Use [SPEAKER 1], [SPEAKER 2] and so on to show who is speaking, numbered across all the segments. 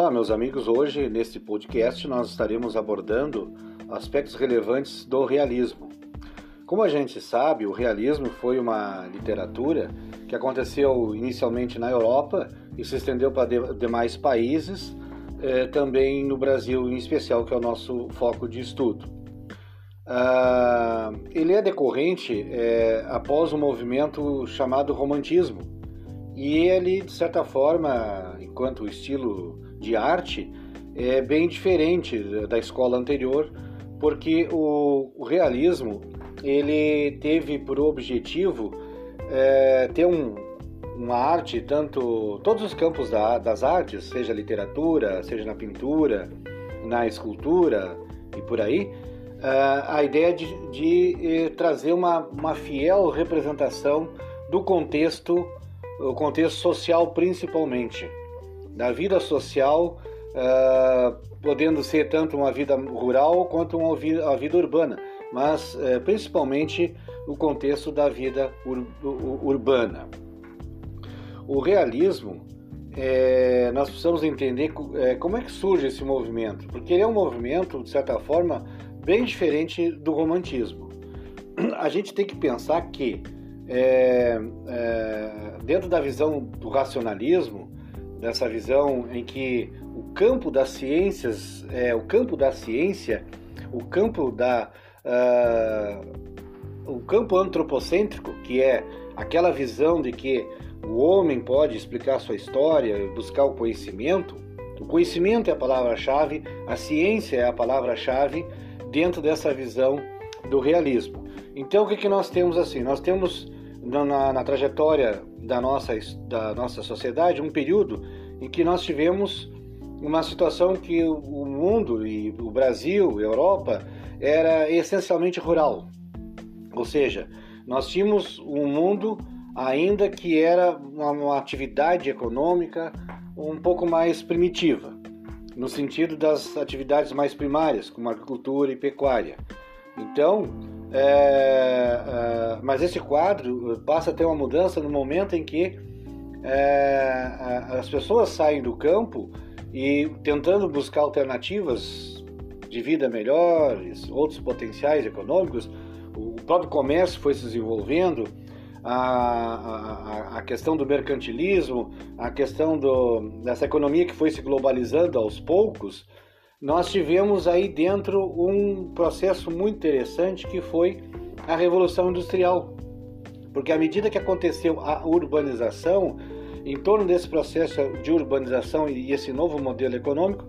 [SPEAKER 1] Olá, meus amigos. Hoje, neste podcast, nós estaremos abordando aspectos relevantes do realismo. Como a gente sabe, o realismo foi uma literatura que aconteceu inicialmente na Europa e se estendeu para demais países, eh, também no Brasil em especial, que é o nosso foco de estudo. Ah, ele é decorrente eh, após um movimento chamado romantismo, e ele, de certa forma, enquanto estilo de arte, é bem diferente da escola anterior, porque o, o realismo ele teve por objetivo é, ter um, uma arte, tanto todos os campos da, das artes, seja literatura, seja na pintura, na escultura e por aí, é, a ideia de, de eh, trazer uma, uma fiel representação do contexto, o contexto social principalmente, da vida social, uh, podendo ser tanto uma vida rural quanto uma vida, a vida urbana, mas uh, principalmente o contexto da vida ur, urbana. O realismo, é, nós precisamos entender é, como é que surge esse movimento, porque ele é um movimento, de certa forma, bem diferente do romantismo. A gente tem que pensar que, é dentro da visão do racionalismo, dessa visão em que o campo das ciências, é, o campo da ciência, o campo da uh, o campo antropocêntrico, que é aquela visão de que o homem pode explicar sua história, buscar o conhecimento. O conhecimento é a palavra-chave, a ciência é a palavra-chave dentro dessa visão do realismo. Então, o que, que nós temos assim? Nós temos na, na, trajetória da nossa, da nossa sociedade um período em que nós tivemos uma situação que o mundo e o Brasil, Europa, era essencialmente rural. Ou seja, nós tínhamos um mundo ainda que era uma, uma atividade econômica um pouco mais primitiva, no sentido das atividades mais primárias, como agricultura e pecuária. Então, é, é, mas esse quadro passa a ter uma mudança no momento em que é, as pessoas saem do campo e tentando buscar alternativas de vida melhores, outros potenciais econômicos, o próprio comércio foi se desenvolvendo, a, a, a questão do mercantilismo, a questão do, dessa economia que foi se globalizando aos poucos, nós tivemos aí dentro um processo muito interessante que foi a Revolução Industrial. Porque à medida que aconteceu a urbanização, em torno desse processo de urbanização e esse novo modelo econômico,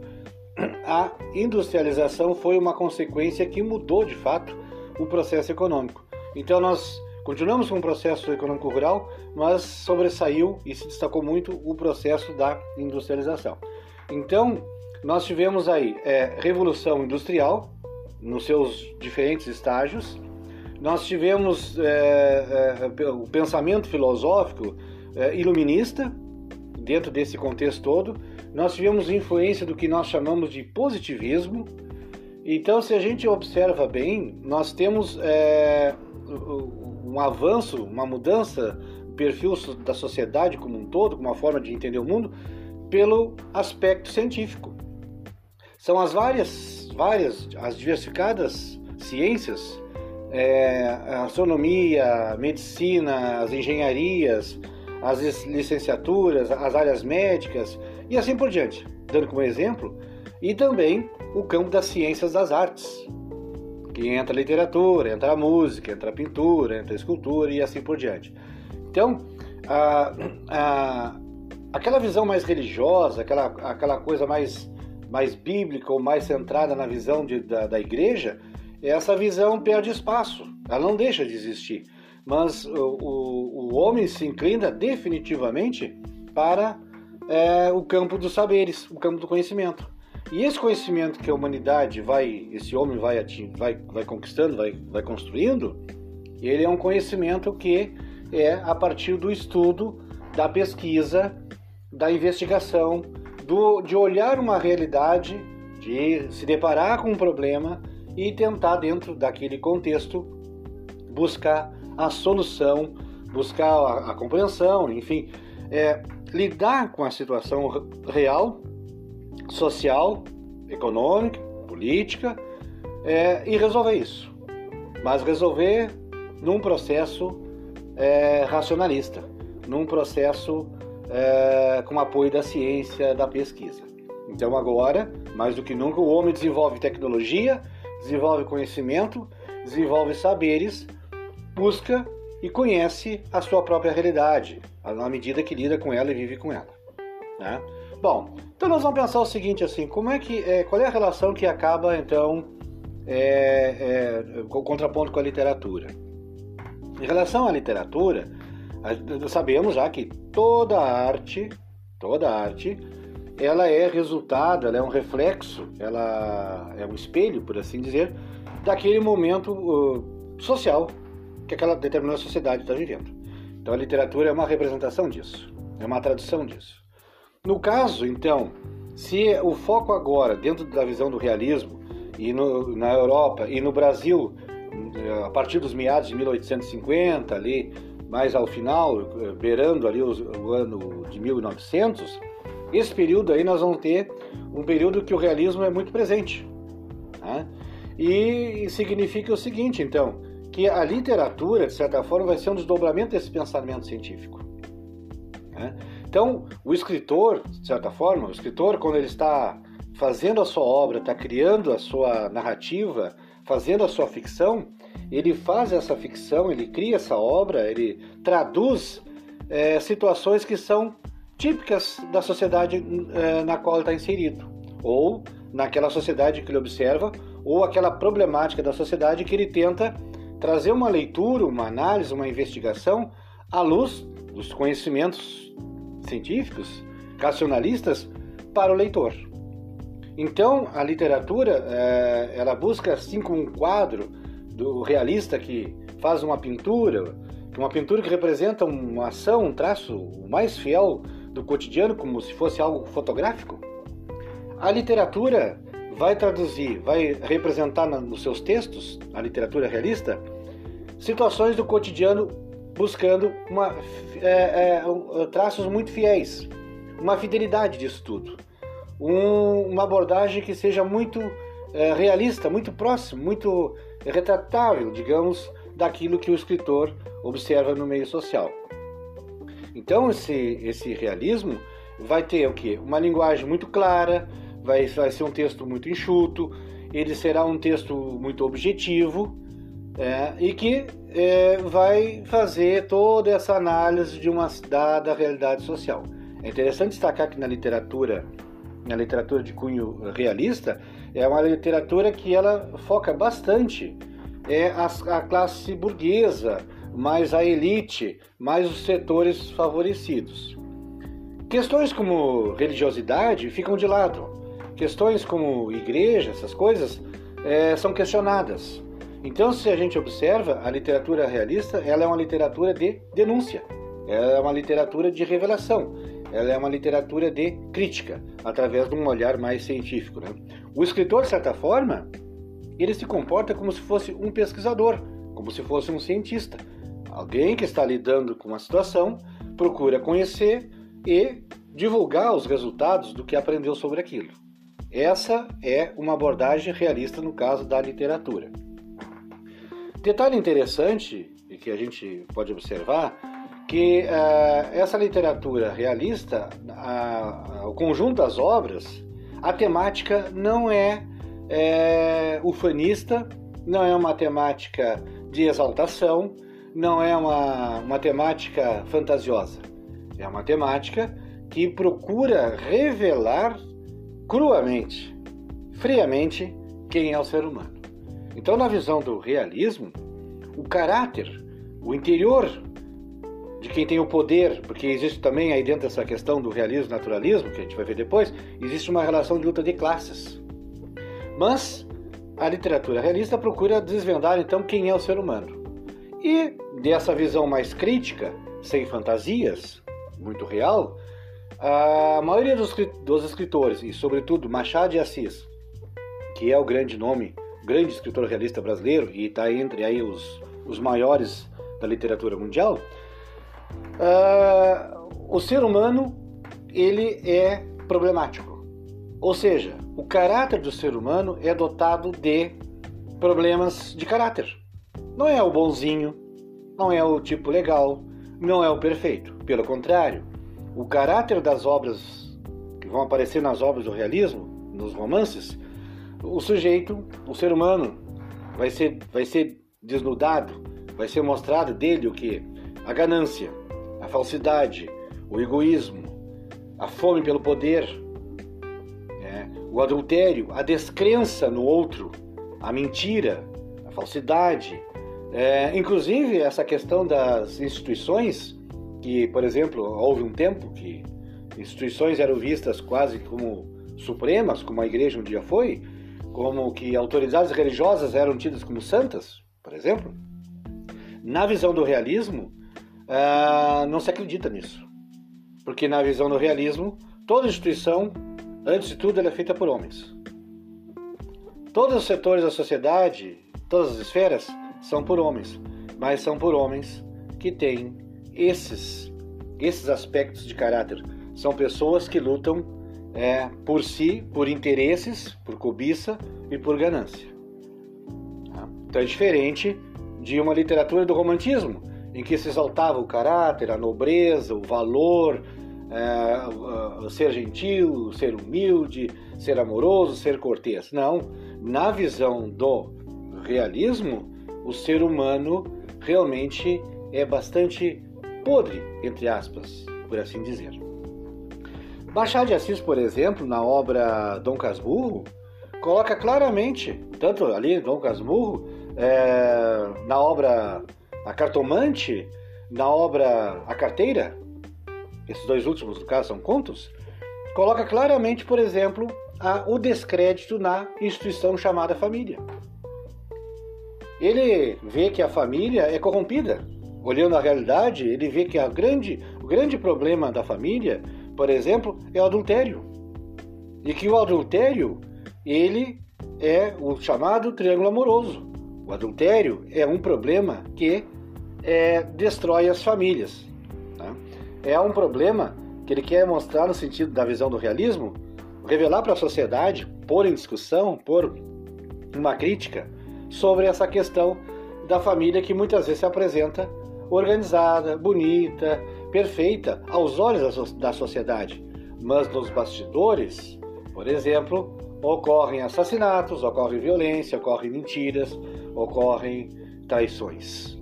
[SPEAKER 1] a industrialização foi uma consequência que mudou de fato o processo econômico. Então nós continuamos com o processo econômico rural, mas sobressaiu e se destacou muito o processo da industrialização. Então nós tivemos aí é, revolução industrial nos seus diferentes estágios. Nós tivemos é, é, o pensamento filosófico é, iluminista dentro desse contexto todo. Nós tivemos influência do que nós chamamos de positivismo. Então, se a gente observa bem, nós temos é, um avanço, uma mudança perfil da sociedade como um todo, como uma forma de entender o mundo, pelo aspecto científico. São as várias, várias, as diversificadas ciências, é, astronomia, medicina, as engenharias, as licenciaturas, as áreas médicas e assim por diante, dando como exemplo, e também o campo das ciências das artes, que entra a literatura, entra a música, entra a pintura, entra a escultura e assim por diante. Então, a, a, aquela visão mais religiosa, aquela, aquela coisa mais mais bíblica ou mais centrada na visão de, da, da igreja, essa visão perde espaço, ela não deixa de existir. Mas o, o, o homem se inclina definitivamente para é, o campo dos saberes, o campo do conhecimento. E esse conhecimento que a humanidade vai, esse homem vai, vai, vai conquistando, vai, vai construindo, ele é um conhecimento que é a partir do estudo, da pesquisa, da investigação, do, de olhar uma realidade, de se deparar com um problema e tentar, dentro daquele contexto, buscar a solução, buscar a, a compreensão, enfim, é, lidar com a situação real social, econômica, política é, e resolver isso. Mas resolver num processo é, racionalista, num processo é, com apoio da ciência, da pesquisa. Então, agora, mais do que nunca, o homem desenvolve tecnologia, desenvolve conhecimento, desenvolve saberes, busca e conhece a sua própria realidade, na medida que lida com ela e vive com ela. Né? Bom, então nós vamos pensar o seguinte assim, como é que, é, qual é a relação que acaba então é, é, o contraponto com a literatura? Em relação à literatura, sabemos já que toda arte, toda arte, ela é resultado, ela é um reflexo, ela é um espelho, por assim dizer, daquele momento uh, social que aquela determinada sociedade está vivendo. Então a literatura é uma representação disso, é uma tradução disso. No caso, então, se o foco agora, dentro da visão do realismo, e no, na Europa e no Brasil, a partir dos meados de 1850, ali, mais ao final, beirando ali o ano de 1900, esse período aí nós vamos ter um período que o realismo é muito presente. Né? E significa o seguinte, então, que a literatura, de certa forma, vai ser um desdobramento desse pensamento científico. Né? Então, o escritor, de certa forma, o escritor, quando ele está fazendo a sua obra, está criando a sua narrativa, fazendo a sua ficção, ele faz essa ficção, ele cria essa obra, ele traduz é, situações que são típicas da sociedade é, na qual ele está inserido, ou naquela sociedade que ele observa, ou aquela problemática da sociedade que ele tenta trazer uma leitura, uma análise, uma investigação à luz dos conhecimentos científicos, racionalistas, para o leitor. Então, a literatura, é, ela busca, assim como um quadro do realista que faz uma pintura, uma pintura que representa uma ação, um traço mais fiel do cotidiano, como se fosse algo fotográfico, a literatura vai traduzir, vai representar nos seus textos, a literatura realista, situações do cotidiano buscando uma, é, é, traços muito fiéis, uma fidelidade disso tudo, um, uma abordagem que seja muito é, realista, muito próximo, muito retratável, digamos, daquilo que o escritor observa no meio social. Então esse, esse realismo vai ter o quê? Uma linguagem muito clara, vai, vai ser um texto muito enxuto, ele será um texto muito objetivo é, e que é, vai fazer toda essa análise de uma dada realidade social. É interessante destacar que na literatura, na literatura de cunho realista, é uma literatura que ela foca bastante é a, a classe burguesa, mais a elite, mais os setores favorecidos. Questões como religiosidade ficam de lado. Questões como igreja, essas coisas, é, são questionadas. Então, se a gente observa, a literatura realista ela é uma literatura de denúncia, ela é uma literatura de revelação, ela é uma literatura de crítica, através de um olhar mais científico. Né? O escritor, de certa forma, ele se comporta como se fosse um pesquisador, como se fosse um cientista. Alguém que está lidando com uma situação procura conhecer e divulgar os resultados do que aprendeu sobre aquilo. Essa é uma abordagem realista no caso da literatura. Detalhe interessante que a gente pode observar que uh, essa literatura realista, o conjunto das obras, a temática não é é ufanista, não é uma temática de exaltação, não é uma, uma temática fantasiosa. É uma temática que procura revelar cruamente, friamente, quem é o ser humano. Então, na visão do realismo, o caráter, o interior de quem tem o poder, porque existe também aí dentro dessa questão do realismo naturalismo, que a gente vai ver depois, existe uma relação de luta de classes. Mas a literatura realista procura desvendar então quem é o ser humano. E dessa visão mais crítica, sem fantasias, muito real, a maioria dos, escritores, e sobretudo Machado de Assis, que é o grande nome, grande escritor realista brasileiro e está entre aí os, os maiores da literatura mundial, uh, o ser humano ele é problemático. Ou seja, o caráter do ser humano é dotado de problemas de caráter. Não é o bonzinho, não é o tipo legal, não é o perfeito. Pelo contrário, o caráter das obras que vão aparecer nas obras do realismo, nos romances, o sujeito, o ser humano, vai ser, vai ser desnudado, vai ser mostrado dele o que? A ganância, a falsidade, o egoísmo, a fome pelo poder, o adultério, a descrença no outro, a mentira, a falsidade. É, inclusive, essa questão das instituições, que, por exemplo, houve um tempo que instituições eram vistas quase como supremas, como a igreja um dia foi, como que autoridades religiosas eram tidas como santas, por exemplo. Na visão do realismo, ah, não se acredita nisso. Porque na visão do realismo, toda instituição Antes de tudo, ela é feita por homens. Todos os setores da sociedade, todas as esferas, são por homens, mas são por homens que têm esses, esses aspectos de caráter. São pessoas que lutam é, por si, por interesses, por cobiça e por ganância. Tá? Então é diferente de uma literatura do romantismo, em que se exaltava o caráter, a nobreza, o valor, é, ser gentil, ser humilde, ser amoroso, ser cortês. Não. Na visão do realismo, o ser humano realmente é bastante podre, entre aspas, por assim dizer. Machado de Assis, por exemplo, na obra Dom Casmurro, coloca claramente, tanto ali Dom Casmurro, é, na obra A Cartomante, na obra A Carteira, esses dois últimos, no caso, são contos, coloca claramente, por exemplo, a, o descrédito na instituição chamada família. Ele vê que a família é corrompida. Olhando a realidade, ele vê que a grande, o grande problema da família, por exemplo, é o adultério. E que o adultério, ele é o chamado triângulo amoroso. Adultério é um problema que é, destrói as famílias é um problema que ele quer mostrar no sentido da visão do realismo, revelar para a sociedade, pôr em discussão, pôr uma crítica sobre essa questão da família que muitas vezes se apresenta organizada, bonita, perfeita aos olhos da sociedade, mas nos bastidores, por exemplo, ocorrem assassinatos, ocorre violência, ocorrem mentiras, ocorrem traições.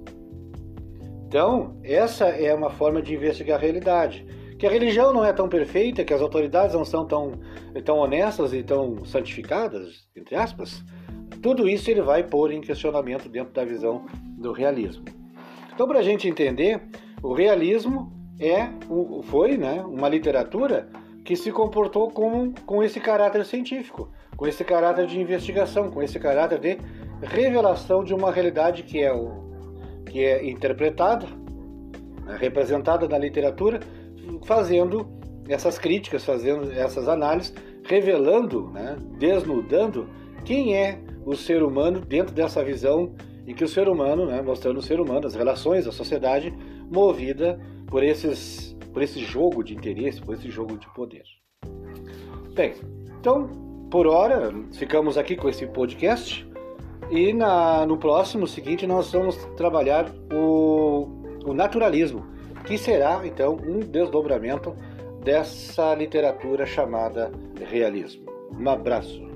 [SPEAKER 1] Então, essa é uma forma de investigar a realidade. Que a religião não é tão perfeita, que as autoridades não são tão, tão honestas e tão santificadas, entre aspas, tudo isso ele vai pôr em questionamento dentro da visão do realismo. Então, para a gente entender, o realismo é, foi né, uma literatura que se comportou com, com esse caráter científico, com esse caráter de investigação, com esse caráter de revelação de uma realidade que é o, que é interpretada, né, representada na literatura, fazendo essas críticas, fazendo essas análises, revelando, né, desnudando quem é o ser humano dentro dessa visão em que o ser humano, né, mostrando o ser humano, as relações da sociedade, movida por, esses, por esse jogo de interesse, por esse jogo de poder. Bem, então, por hora, ficamos aqui com esse podcast. E na, no próximo seguinte nós vamos trabalhar o, o naturalismo, que será então um desdobramento dessa literatura chamada realismo. Um abraço.